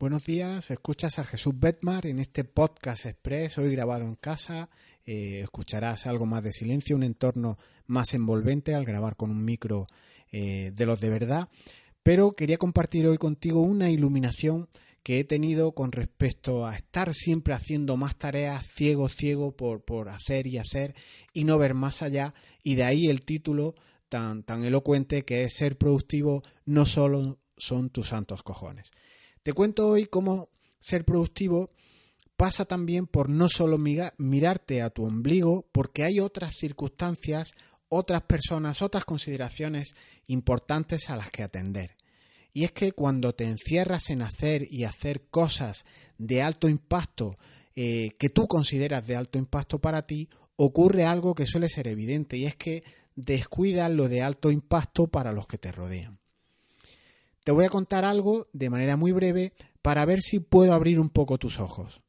Buenos días, escuchas a Jesús Betmar en este podcast express, hoy grabado en casa. Eh, escucharás algo más de silencio, un entorno más envolvente al grabar con un micro eh, de los de verdad. Pero quería compartir hoy contigo una iluminación que he tenido con respecto a estar siempre haciendo más tareas ciego, ciego por, por hacer y hacer y no ver más allá. Y de ahí el título tan, tan elocuente que es ser productivo no solo son tus santos cojones. Te cuento hoy cómo ser productivo pasa también por no solo mirarte a tu ombligo, porque hay otras circunstancias, otras personas, otras consideraciones importantes a las que atender. Y es que cuando te encierras en hacer y hacer cosas de alto impacto eh, que tú consideras de alto impacto para ti, ocurre algo que suele ser evidente y es que descuidas lo de alto impacto para los que te rodean. Te voy a contar algo de manera muy breve para ver si puedo abrir un poco tus ojos.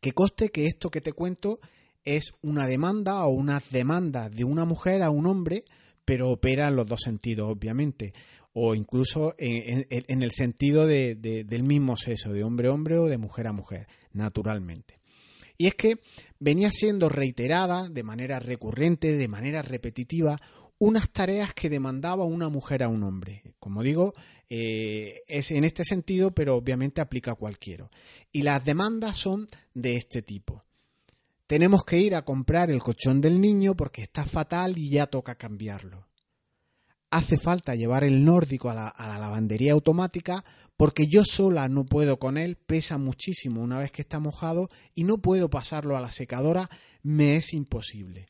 Que coste que esto que te cuento es una demanda o una demanda de una mujer a un hombre, pero opera en los dos sentidos, obviamente, o incluso en, el sentido del mismo sexo, de hombre a hombre o de mujer a mujer, naturalmente. Y es que venía siendo reiterada de manera recurrente, de manera repetitiva, unas tareas que demandaba una mujer a un hombre. Como digo, eh, es en este sentido, pero obviamente aplica a cualquiera. Y las demandas son de este tipo. Tenemos que ir a comprar el colchón del niño porque está fatal y ya toca cambiarlo. Hace falta llevar el nórdico a la, a la lavandería automática porque yo sola no puedo con él, pesa muchísimo una vez que está mojado y no puedo pasarlo a la secadora, me es imposible.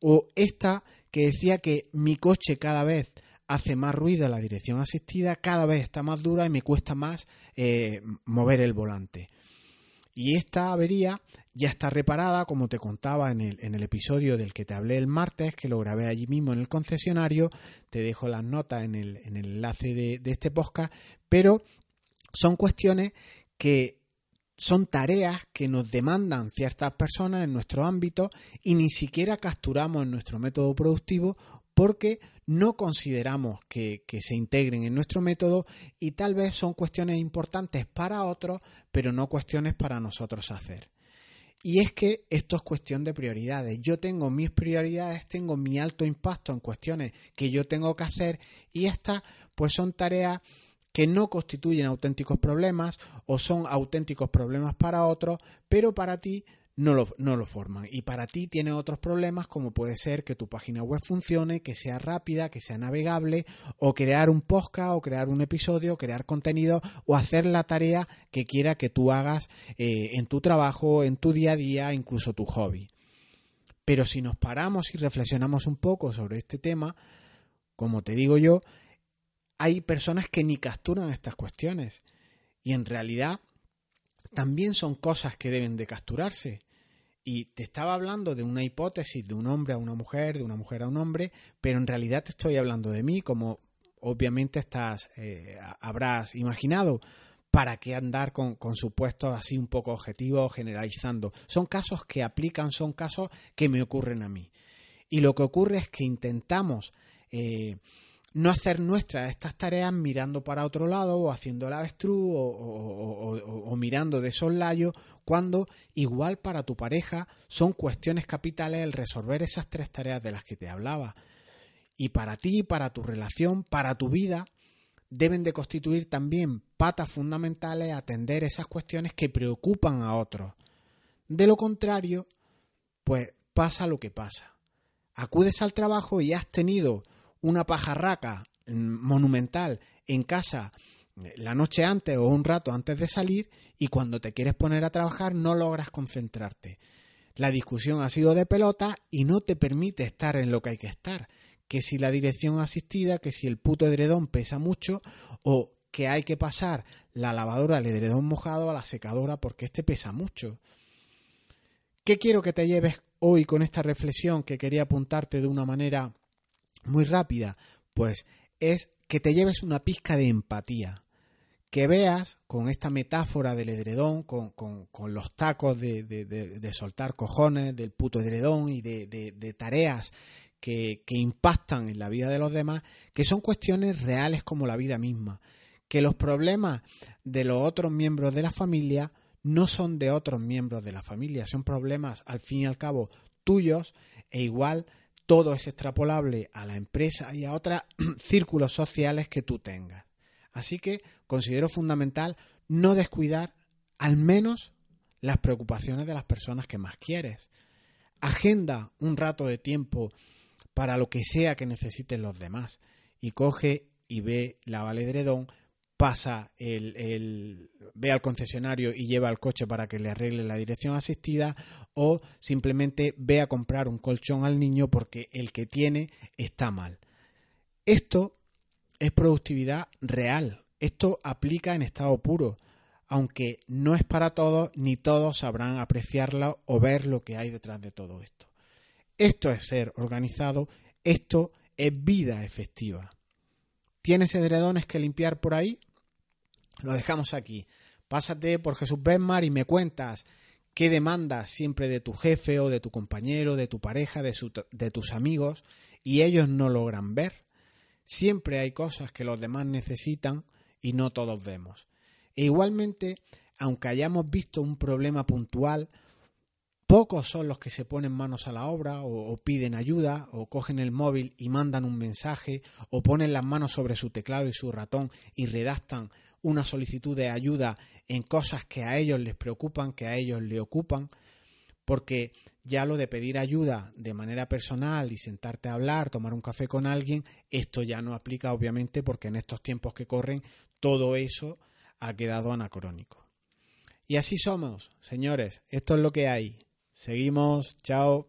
O esta que decía que mi coche cada vez hace más ruido la dirección asistida, cada vez está más dura y me cuesta más eh, mover el volante. Y esta avería ya está reparada, como te contaba en el, en el, episodio del que te hablé el martes, que lo grabé allí mismo en el concesionario. Te dejo las notas en el, en el enlace de, de este podcast, pero son cuestiones que son tareas que nos demandan ciertas personas en nuestro ámbito y ni siquiera capturamos en nuestro método productivo porque no consideramos que, se integren en nuestro método y tal vez son cuestiones importantes para otros, pero no cuestiones para nosotros hacer. Y es que esto es cuestión de prioridades. Yo tengo mis prioridades, tengo mi alto impacto en cuestiones que yo tengo que hacer y estas pues son tareas que no constituyen auténticos problemas o son auténticos problemas para otros, pero para ti no lo, no lo, forman. Y para ti tiene otros problemas como puede ser que tu página web funcione, que sea rápida, que sea navegable, o crear un podcast, o crear un episodio, crear contenido, o hacer la tarea que quiera que tú hagas eh, en tu trabajo, en tu día a día, incluso tu hobby. Pero si nos paramos y reflexionamos un poco sobre este tema, como te digo yo, hay personas que ni capturan estas cuestiones. Y en realidad también son cosas que deben de capturarse. Y te estaba hablando de una hipótesis de un hombre a una mujer, de una mujer a un hombre, pero en realidad te estoy hablando de mí, como obviamente estás, eh, habrás imaginado. ¿Para qué andar con, supuestos así un poco objetivos, generalizando? Son casos que aplican, son casos que me ocurren a mí. Y lo que ocurre es que intentamos eh, no hacer nuestras estas tareas mirando para otro lado o haciendo el avestruz o, mirando de soslayo cuando igual para tu pareja son cuestiones capitales el resolver esas tres tareas de las que te hablaba. Y para ti, para tu relación, para tu vida, deben de constituir también patas fundamentales atender esas cuestiones que preocupan a otros. De lo contrario, pues pasa lo que pasa. Acudes al trabajo y has tenido una pajarraca monumental en casa eh, la noche antes o un rato antes de salir y cuando te quieres poner a trabajar no logras concentrarte. La discusión ha sido de pelota y no te permite estar en lo que hay que estar. Que si la dirección asistida, que si el puto edredón pesa mucho o que hay que pasar la lavadora al edredón mojado a la secadora porque este pesa mucho. ¿Qué quiero que te lleves hoy con esta reflexión que quería apuntarte de una manera muy rápida, pues es que te lleves una pizca de empatía, que veas con esta metáfora del edredón, con, los tacos de, soltar cojones, del puto edredón y de, tareas que, que impactan en la vida de los demás, que son cuestiones reales como la vida misma, que los problemas de los otros miembros de la familia no son de otros miembros de la familia, son problemas al fin y al cabo tuyos e igual todo es extrapolable a la empresa y a otros círculos sociales que tú tengas. Así que considero fundamental no descuidar al menos las preocupaciones de las personas que más quieres. Agenda un rato de tiempo para lo que sea que necesiten los demás y coge y ve la valedredón pasa el, ve al concesionario y lleva el coche para que le arregle la dirección asistida o simplemente ve a comprar un colchón al niño porque el que tiene está mal. Esto es productividad real. Esto aplica en estado puro, aunque no es para todos ni todos sabrán apreciarla o ver lo que hay detrás de todo esto. Esto es ser organizado, esto es vida efectiva. ¿Tienes edredones que limpiar por ahí? Lo dejamos aquí. Pásate por Jesús Benmar y me cuentas qué demandas siempre de tu jefe o de tu compañero, de tu pareja, de, de tus amigos y ellos no logran ver. Siempre hay cosas que los demás necesitan y no todos vemos. E igualmente, aunque hayamos visto un problema puntual, pocos son los que se ponen manos a la obra o, o, piden ayuda o cogen el móvil y mandan un mensaje o ponen las manos sobre su teclado y su ratón y redactan una solicitud de ayuda en cosas que a ellos les preocupan, que a ellos les ocupan, porque ya lo de pedir ayuda de manera personal y sentarte a hablar, tomar un café con alguien, esto ya no aplica obviamente porque en estos tiempos que corren todo eso ha quedado anacrónico. Y así somos, señores, esto es lo que hay. Seguimos, chao.